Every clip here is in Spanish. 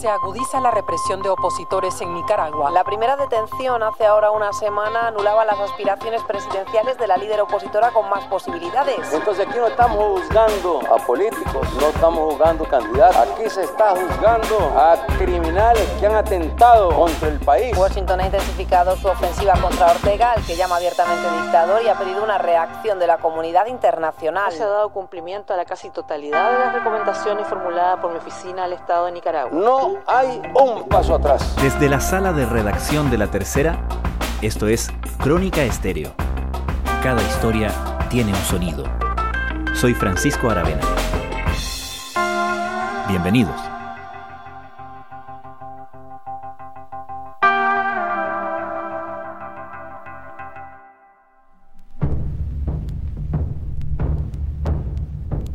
Se agudiza la represión de opositores en Nicaragua. La primera detención hace ahora una semana anulaba las aspiraciones presidenciales de la líder opositora con más posibilidades. Entonces aquí no estamos juzgando a políticos, no estamos juzgando candidatos. Aquí se está juzgando a criminales que han atentado contra el país. Washington ha intensificado su ofensiva contra Ortega, al que llama abiertamente dictador, y ha pedido una reacción de la comunidad internacional. Se ha dado cumplimiento a la casi totalidad de las recomendaciones formuladas por mi oficina al Estado de Nicaragua. No hay un paso atrás. Desde la sala de redacción de La Tercera, esto es Crónica Estéreo. Cada historia tiene un sonido. Soy Francisco Aravena. Bienvenidos.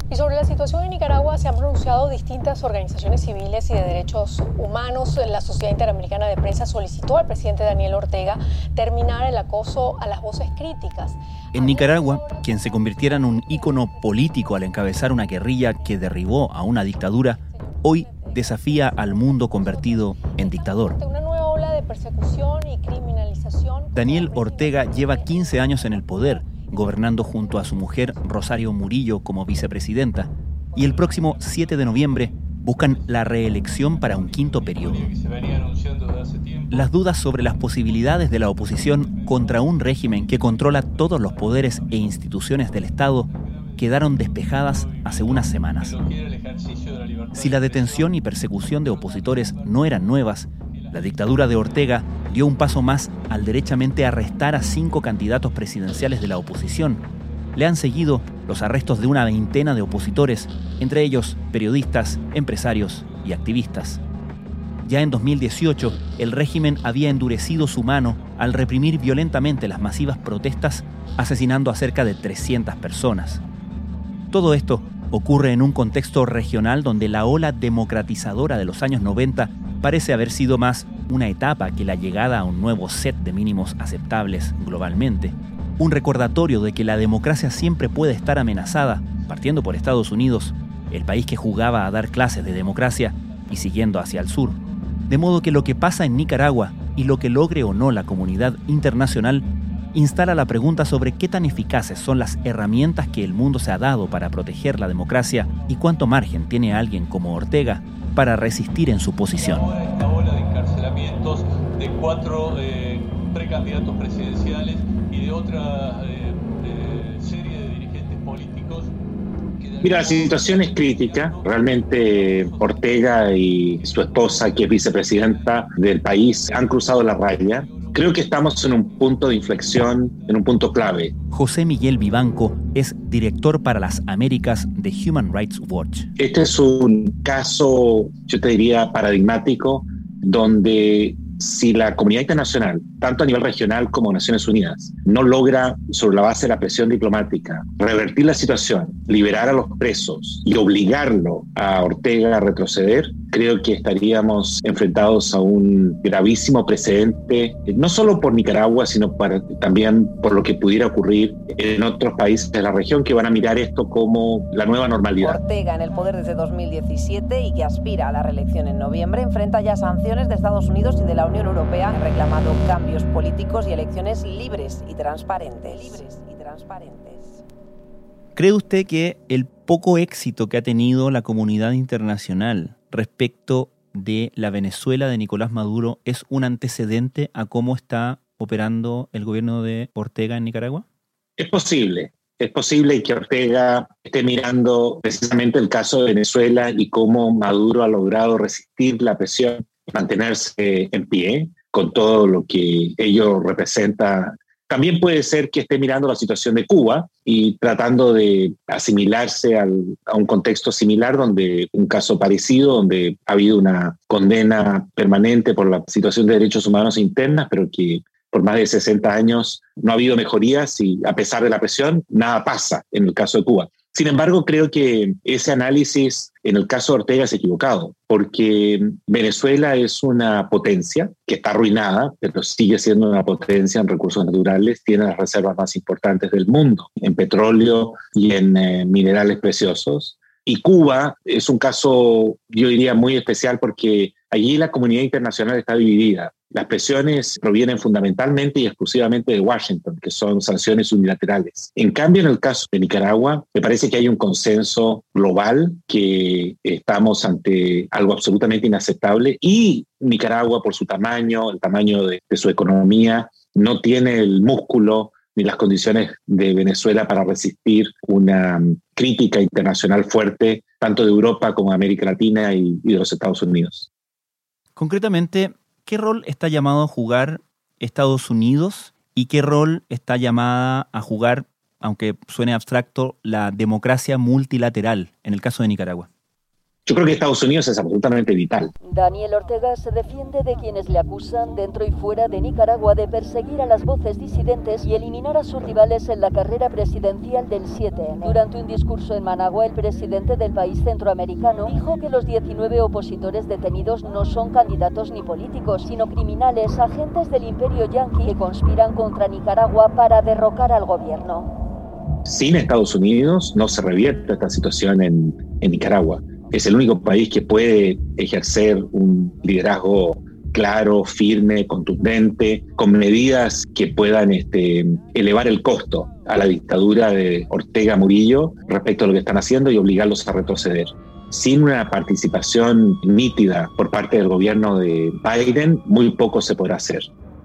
Y sobre la situación en Nicaragua se han pronunciado distintas organizaciones civiles y de derechos humanos. La Sociedad Interamericana de Prensa solicitó al presidente Daniel Ortega terminar el acoso a las voces críticas. En Nicaragua, quien se convirtiera en un ícono político al encabezar una guerrilla que derribó a una dictadura, hoy desafía al mundo convertido en dictador. Una nueva ola de persecución y criminalización. Daniel Ortega lleva 15 años en el poder gobernando junto a su mujer Rosario Murillo como vicepresidenta, y el próximo 7 de noviembre buscan la reelección para un quinto periodo. Las dudas sobre las posibilidades de la oposición contra un régimen que controla todos los poderes e instituciones del Estado quedaron despejadas hace unas semanas. Si la detención y persecución de opositores no eran nuevas, la dictadura de Ortega dio un paso más al derechamente arrestar a cinco candidatos presidenciales de la oposición. Le han seguido los arrestos de una veintena de opositores, entre ellos periodistas, empresarios y activistas. Ya en 2018, el régimen había endurecido su mano al reprimir violentamente las masivas protestas, asesinando a cerca de 300 personas. Todo esto ocurre en un contexto regional donde la ola democratizadora de los años 90 parece haber sido más una etapa que la llegada a un nuevo set de mínimos aceptables globalmente. Un recordatorio de que la democracia siempre puede estar amenazada, partiendo por Estados Unidos, el país que jugaba a dar clases de democracia y siguiendo hacia el sur. De modo que lo que pasa en Nicaragua y lo que logre o no la comunidad internacional instala la pregunta sobre qué tan eficaces son las herramientas que el mundo se ha dado para proteger la democracia y cuánto margen tiene alguien como Ortega para resistir en su posición. Esta ola de encarcelamientos de cuatro eh, precandidatos presidenciales y de otra eh, eh, serie de dirigentes políticos. Mira, la situación es crítica. Realmente Ortega y su esposa, que es vicepresidenta del país, han cruzado la raya. Creo que estamos en un punto de inflexión, en un punto clave. José Miguel Vivanco es director para las Américas de Human Rights Watch. Este es un caso, yo te diría, paradigmático, donde si la comunidad internacional, tanto a nivel regional como Naciones Unidas, no logra, sobre la base de la presión diplomática, revertir la situación, liberar a los presos y obligarlo a Ortega a retroceder, creo que estaríamos enfrentados a un gravísimo precedente, no solo por Nicaragua, sino para, también por lo que pudiera ocurrir en otros países de la región que van a mirar esto como la nueva normalidad. Ortega, en el poder desde 2017 y que aspira a la reelección en noviembre, enfrenta ya sanciones de Estados Unidos y de la Unión Europea, reclamado cambios políticos y elecciones libres y transparentes. Libres y transparentes. ¿Cree usted que el poco éxito que ha tenido la comunidad internacional respecto de la Venezuela de Nicolás Maduro es un antecedente a cómo está operando el gobierno de Ortega en Nicaragua? Es posible, es posible que Ortega esté mirando precisamente el caso de Venezuela y cómo Maduro ha logrado resistir la presión y mantenerse en pie con todo lo que ello representa. También puede ser que esté mirando la situación de Cuba y tratando de asimilarse a un contexto similar donde un caso parecido, donde ha habido una condena permanente por la situación de derechos humanos internas, pero que por más de 60 años no ha habido mejorías y a pesar de la presión, nada pasa en el caso de Cuba. Sin embargo, creo que ese análisis en el caso de Ortega es equivocado, porque Venezuela es una potencia que está arruinada, pero sigue siendo una potencia en recursos naturales, tiene las reservas más importantes del mundo, en petróleo y en eh, minerales preciosos. Y Cuba es un caso, yo diría, muy especial porque allí la comunidad internacional está dividida. Las presiones provienen fundamentalmente y exclusivamente de Washington, que son sanciones unilaterales. En cambio, en el caso de Nicaragua, me parece que hay un consenso global que estamos ante algo absolutamente inaceptable y Nicaragua, por su tamaño, el tamaño de, de su economía, no tiene el músculo ni las condiciones de Venezuela para resistir una mm, crítica internacional fuerte, tanto de Europa como de América Latina y, y de los Estados Unidos. Concretamente, ¿qué rol está llamado a jugar Estados Unidos y qué rol está llamada a jugar, aunque suene abstracto, la democracia multilateral en el caso de Nicaragua? Yo creo que Estados Unidos es absolutamente vital. Daniel Ortega se defiende de quienes le acusan dentro y fuera de Nicaragua de perseguir a las voces disidentes y eliminar a sus rivales en la carrera presidencial del 7 Durante un discurso en Managua, el presidente del país centroamericano dijo que los 19 opositores detenidos no son candidatos ni políticos, sino criminales, agentes del imperio yanqui que conspiran contra Nicaragua para derrocar al gobierno. Sin Estados Unidos no se revierte esta situación en, en Nicaragua es el único país que puede ejercer un liderazgo claro, firme, contundente, con medidas que puedan este, elevar el costo a la dictadura de Ortega Murillo respecto a lo que están haciendo y obligarlos a retroceder. Sin una participación nítida por parte del gobierno de Biden, muy poco se podrá hacer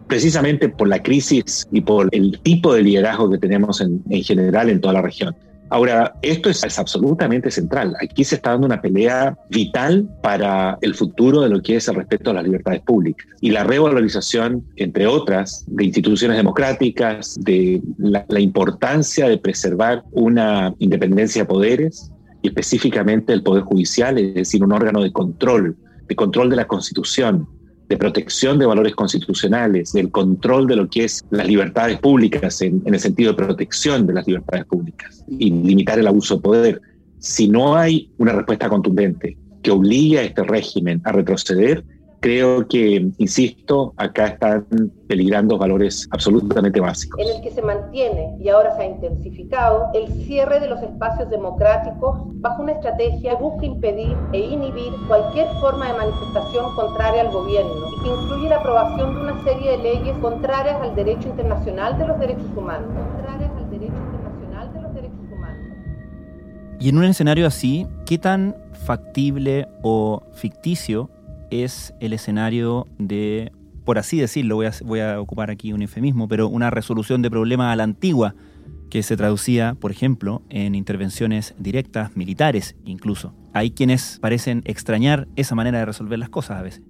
precisamente por la crisis y por el tipo de liderazgo que tenemos en, en general en toda la región. Ahora, esto es, absolutamente central. Aquí se está dando una pelea vital para el futuro de lo que es el respeto a las libertades públicas y la revalorización, entre otras, de instituciones democráticas, de la, la importancia de preservar una independencia de poderes y específicamente el Poder Judicial, es decir, un órgano de control, de control de la Constitución, de protección de valores constitucionales, del control de lo que es las libertades públicas en, en, el sentido de protección de las libertades públicas y limitar el abuso de poder. Si no hay una respuesta contundente que obligue a este régimen a retroceder, creo que, insisto, acá están peligrando valores absolutamente básicos. En el que se mantiene y ahora se ha intensificado el cierre de los espacios democráticos bajo una estrategia que busca impedir e inhibir cualquier forma de manifestación contraria al gobierno y que incluye la aprobación de una serie de leyes contrarias al derecho internacional de los derechos humanos. Contrarias al derecho internacional de los derechos humanos. Y en un escenario así, ¿qué tan factible o ficticio es el escenario de, por así decirlo, voy a, ocupar aquí un eufemismo, pero una resolución de problemas a la antigua, que se traducía, por ejemplo, en intervenciones directas, militares incluso. Hay quienes parecen extrañar esa manera de resolver las cosas a veces.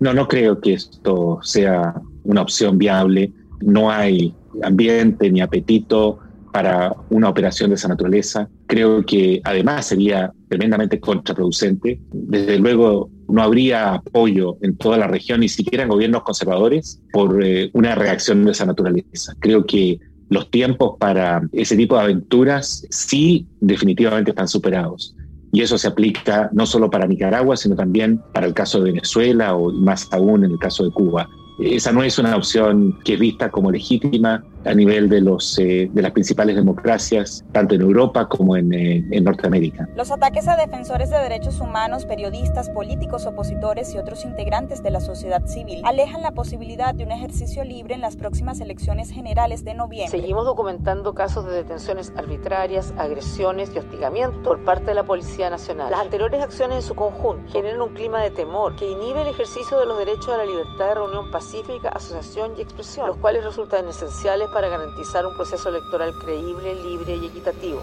No, no creo que esto sea una opción viable. No hay ambiente ni apetito para una operación de esa naturaleza. Creo que además sería tremendamente contraproducente. Desde luego no habría apoyo en toda la región, ni siquiera en gobiernos conservadores, por eh, una reacción de esa naturaleza. Creo que los tiempos para ese tipo de aventuras sí definitivamente están superados. Y eso se aplica no solo para Nicaragua, sino también para el caso de Venezuela o más aún en el caso de Cuba. Esa no es una opción que es vista como legítima a nivel de, los, eh, de las principales democracias, tanto en Europa como en, eh, en, Norteamérica. Los ataques a defensores de derechos humanos, periodistas, políticos, opositores y otros integrantes de la sociedad civil alejan la posibilidad de un ejercicio libre en las próximas elecciones generales de noviembre. Seguimos documentando casos de detenciones arbitrarias, agresiones y hostigamiento por parte de la Policía Nacional. Las anteriores acciones en su conjunto generan un clima de temor que inhibe el ejercicio de los derechos a la libertad de reunión pacífica, asociación y expresión, los cuales resultan esenciales para garantizar un proceso electoral creíble, libre y equitativo.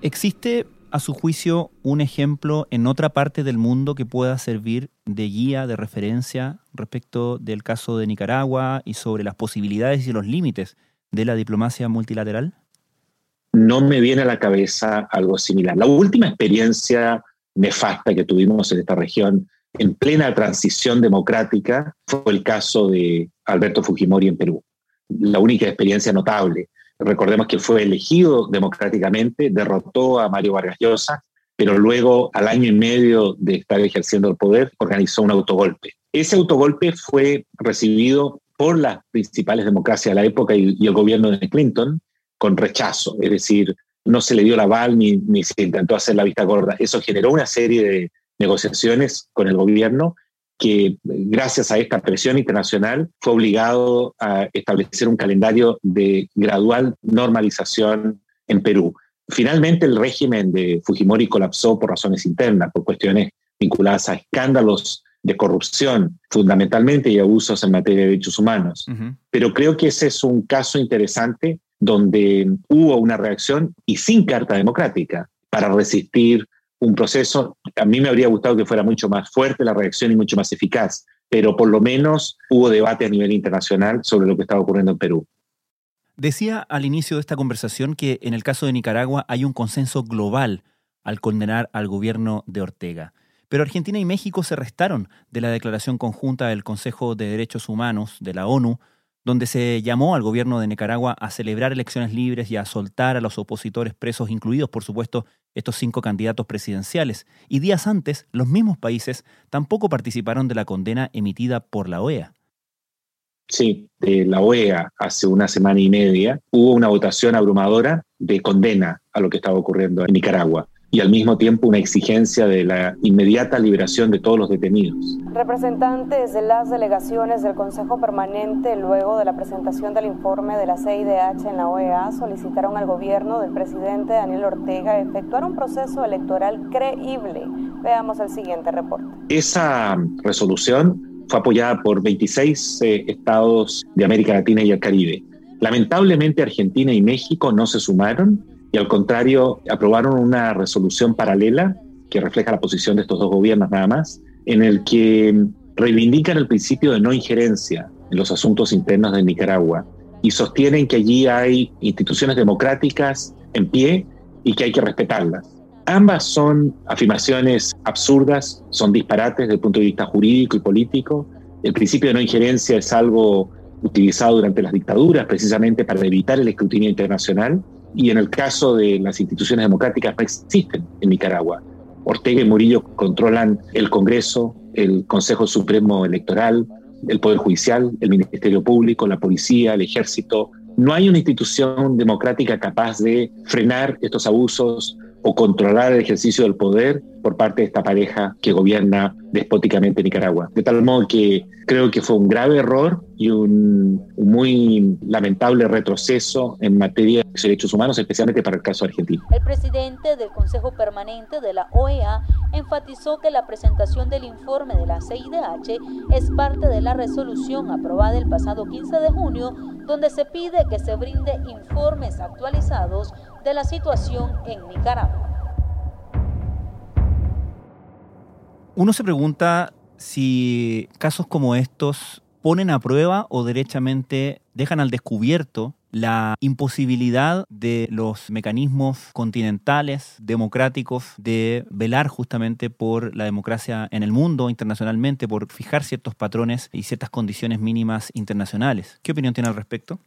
¿Existe, a su juicio, un ejemplo en otra parte del mundo que pueda servir de guía, de referencia respecto del caso de Nicaragua y sobre las posibilidades y los límites de la diplomacia multilateral? No me viene a la cabeza algo similar. La última experiencia nefasta que tuvimos en esta región en plena transición democrática fue el caso de Alberto Fujimori en Perú. La única experiencia notable. Recordemos que fue elegido democráticamente, derrotó a Mario Vargas Llosa, pero luego, al año y medio de estar ejerciendo el poder, organizó un autogolpe. Ese autogolpe fue recibido por las principales democracias de la época y, el gobierno de Clinton con rechazo, es decir, no se le dio la aval ni, ni se intentó hacer la vista gorda. Eso generó una serie de negociaciones con el gobierno que gracias a esta presión internacional fue obligado a establecer un calendario de gradual normalización en Perú. Finalmente el régimen de Fujimori colapsó por razones internas, por cuestiones vinculadas a escándalos de corrupción fundamentalmente y abusos en materia de derechos humanos. Pero creo que ese es un caso interesante donde hubo una reacción y sin carta democrática para resistir un proceso. A mí me habría gustado que fuera mucho más fuerte la reacción y mucho más eficaz, pero por lo menos hubo debate a nivel internacional sobre lo que estaba ocurriendo en Perú. Decía al inicio de esta conversación que en el caso de Nicaragua hay un consenso global al condenar al gobierno de Ortega. Pero Argentina y México se restaron de la declaración conjunta del Consejo de Derechos Humanos de la ONU, donde se llamó al gobierno de Nicaragua a celebrar elecciones libres y a soltar a los opositores presos, incluidos, por supuesto, estos cinco candidatos presidenciales. Y días antes, los mismos países tampoco participaron de la condena emitida por la OEA. Sí, de la OEA hace una semana y media hubo una votación abrumadora de condena a lo que estaba ocurriendo en Nicaragua y al mismo tiempo una exigencia de la inmediata liberación de todos los detenidos. Representantes de las delegaciones del Consejo Permanente, luego de la presentación del informe de la CIDH en la OEA, solicitaron al gobierno del presidente Daniel Ortega efectuar un proceso electoral creíble. Veamos el siguiente reporte. Esa resolución fue apoyada por 26 eh, estados de América Latina y el Caribe. Lamentablemente Argentina y México no se sumaron y al contrario aprobaron una resolución paralela que refleja la posición de estos dos gobiernos nada más, en el que reivindican el principio de no injerencia en los asuntos internos de Nicaragua y sostienen que allí hay instituciones democráticas en pie y que hay que respetarlas. Ambas son afirmaciones absurdas, son disparates desde el punto de vista jurídico y político. El principio de no injerencia es algo utilizado durante las dictaduras precisamente para evitar el escrutinio internacional y en el caso de las instituciones democráticas no existen en Nicaragua. Ortega y Murillo controlan el Congreso, el Consejo Supremo Electoral, el Poder Judicial, el Ministerio Público, la Policía, el Ejército. No hay una institución democrática capaz de frenar estos abusos o controlar el ejercicio del poder por parte de esta pareja que gobierna despóticamente Nicaragua. De tal modo que creo que fue un grave error y un, muy lamentable retroceso en materia de derechos humanos, especialmente para el caso argentino. El presidente del Consejo Permanente de la OEA enfatizó que la presentación del informe de la CIDH es parte de la resolución aprobada el pasado 15 de junio, donde se pide que se brinde informes actualizados de la situación en Nicaragua. Uno se pregunta si casos como estos ponen a prueba o derechamente dejan al descubierto la imposibilidad de los mecanismos continentales, democráticos, de velar justamente por la democracia en el mundo internacionalmente, por fijar ciertos patrones y ciertas condiciones mínimas internacionales. ¿Qué opinión tiene al respecto?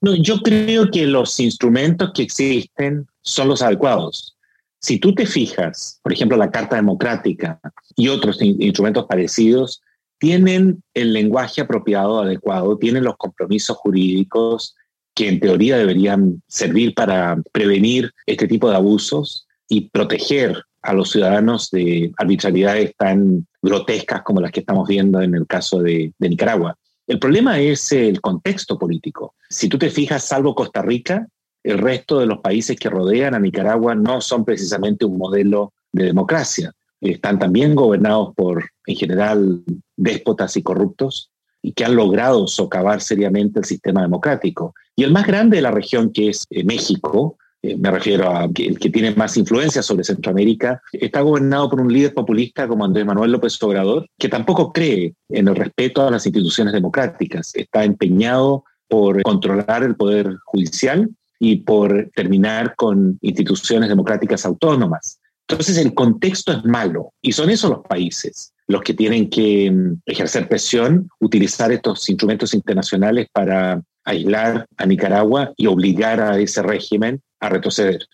No, yo creo que los instrumentos que existen son los adecuados. Si tú te fijas, por ejemplo, la Carta Democrática y otros instrumentos parecidos, tienen el lenguaje apropiado, adecuado, tienen los compromisos jurídicos que en teoría deberían servir para prevenir este tipo de abusos y proteger a los ciudadanos de arbitrariedades tan grotescas como las que estamos viendo en el caso de, de Nicaragua. El problema es el contexto político. Si tú te fijas, salvo Costa Rica, el resto de los países que rodean a Nicaragua no son precisamente un modelo de democracia. Están también gobernados por, en general, déspotas y corruptos y que han logrado socavar seriamente el sistema democrático. Y el más grande de la región, que es eh, México, eh, me refiero a que, que tiene más influencia sobre Centroamérica, está gobernado por un líder populista como Andrés Manuel López Obrador, que tampoco cree en el respeto a las instituciones democráticas. Está empeñado por controlar el poder judicial y por terminar con instituciones democráticas autónomas. Entonces el contexto es malo y son esos los países los que tienen que mm, ejercer presión, utilizar estos instrumentos internacionales para aislar a Nicaragua y obligar a ese régimen a retroceder.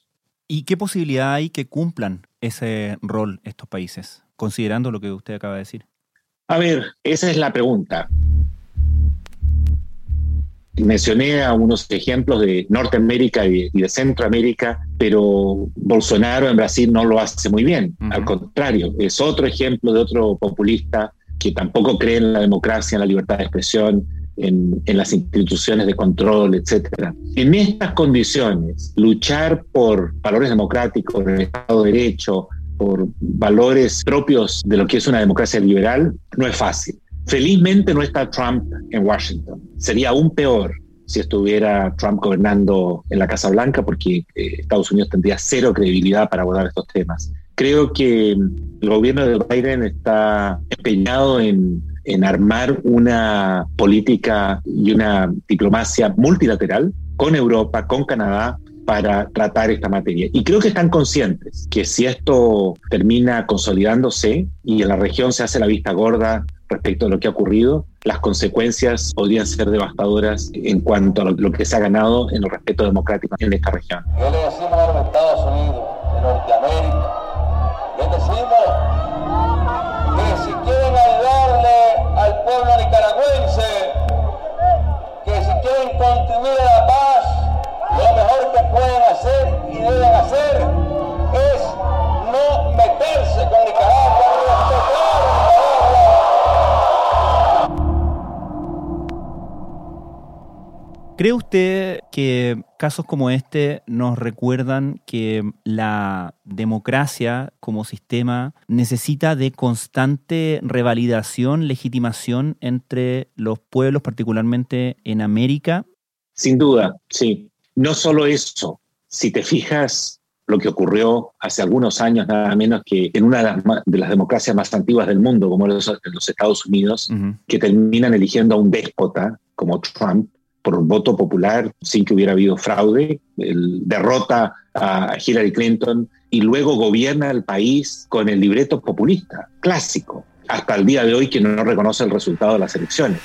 ¿Y qué posibilidad hay que cumplan ese rol estos países, considerando lo que usted acaba de decir? A ver, esa es la pregunta. Mencioné algunos ejemplos de Norteamérica y de Centroamérica, pero Bolsonaro en Brasil no lo hace muy bien. Al contrario, es otro ejemplo de otro populista que tampoco cree en la democracia, en la libertad de expresión, en, las instituciones de control, etc. En estas condiciones, luchar por valores democráticos, el Estado de Derecho, por valores propios de lo que es una democracia liberal, no es fácil. Felizmente no está Trump en Washington. Sería aún peor si estuviera Trump gobernando en la Casa Blanca, porque eh, Estados Unidos tendría cero credibilidad para abordar estos temas. Creo que el gobierno de Biden está empeñado en, en armar una política y una diplomacia multilateral con Europa, con Canadá, para tratar esta materia. Y creo que están conscientes que si esto termina consolidándose y en la región se hace la vista gorda respecto a lo que ha ocurrido, las consecuencias podrían ser devastadoras en cuanto a lo, que se ha ganado en el respeto democrático en esta región. Yo le decimos a Estados Unidos, de Norteamérica, deben hacer es no meterse con Nicaragua, ¿Cree usted que casos como este nos recuerdan que la democracia como sistema necesita de constante revalidación, legitimación entre los pueblos, particularmente en América? Sin duda, sí. No solo eso, si te fijas lo que ocurrió hace algunos años, nada menos que en una de las, democracias más antiguas del mundo, como los, los Estados Unidos, que terminan eligiendo a un déspota como Trump, por voto popular sin que hubiera habido fraude, el, derrota a Hillary Clinton y luego gobierna el país con el libreto populista, clásico, hasta el día de hoy que no reconoce el resultado de las elecciones.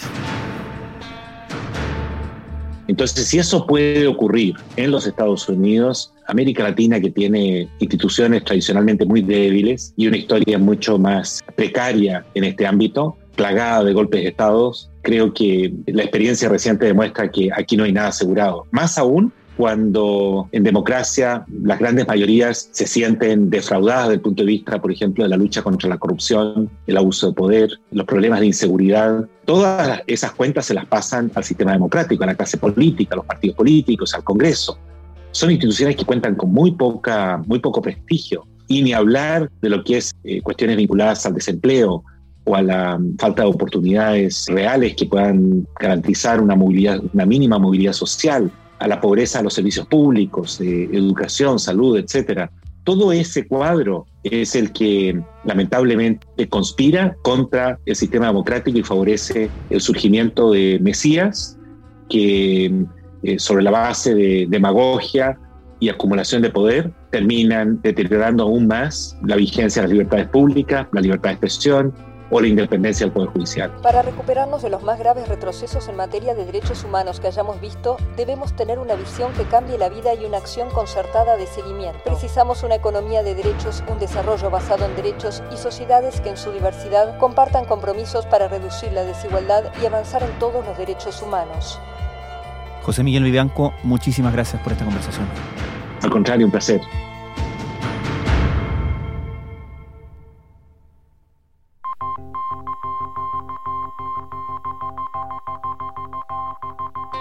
Entonces, si eso puede ocurrir en los Estados Unidos, América Latina, que tiene instituciones tradicionalmente muy débiles y una historia mucho más precaria en este ámbito, plagada de golpes de Estados, creo que la experiencia reciente demuestra que aquí no hay nada asegurado. Más aún cuando en democracia las grandes mayorías se sienten defraudadas desde el punto de vista, por ejemplo, de la lucha contra la corrupción, el abuso de poder, los problemas de inseguridad. Todas esas cuentas se las pasan al sistema democrático, a la clase política, a los partidos políticos, al Congreso. Son instituciones que cuentan con muy, poca, muy poco prestigio. Y ni hablar de lo que es eh, cuestiones vinculadas al desempleo, o a la falta de oportunidades reales que puedan garantizar una mínima movilidad social, a la pobreza a los servicios públicos, de educación, salud, etcétera. Todo ese cuadro es el que lamentablemente conspira contra el sistema democrático y favorece el surgimiento de mesías que eh, sobre la base de demagogia y acumulación de poder terminan deteriorando aún más la vigencia de las libertades públicas, la libertad de expresión, o la independencia del Poder Judicial. Para recuperarnos de los más graves retrocesos en materia de derechos humanos que hayamos visto, debemos tener una visión que cambie la vida y una acción concertada de seguimiento. Precisamos una economía de derechos, un desarrollo basado en derechos y sociedades que en su diversidad compartan compromisos para reducir la desigualdad y avanzar en todos los derechos humanos. José Miguel Vivianco, muchísimas gracias por esta conversación. Al contrario, un placer.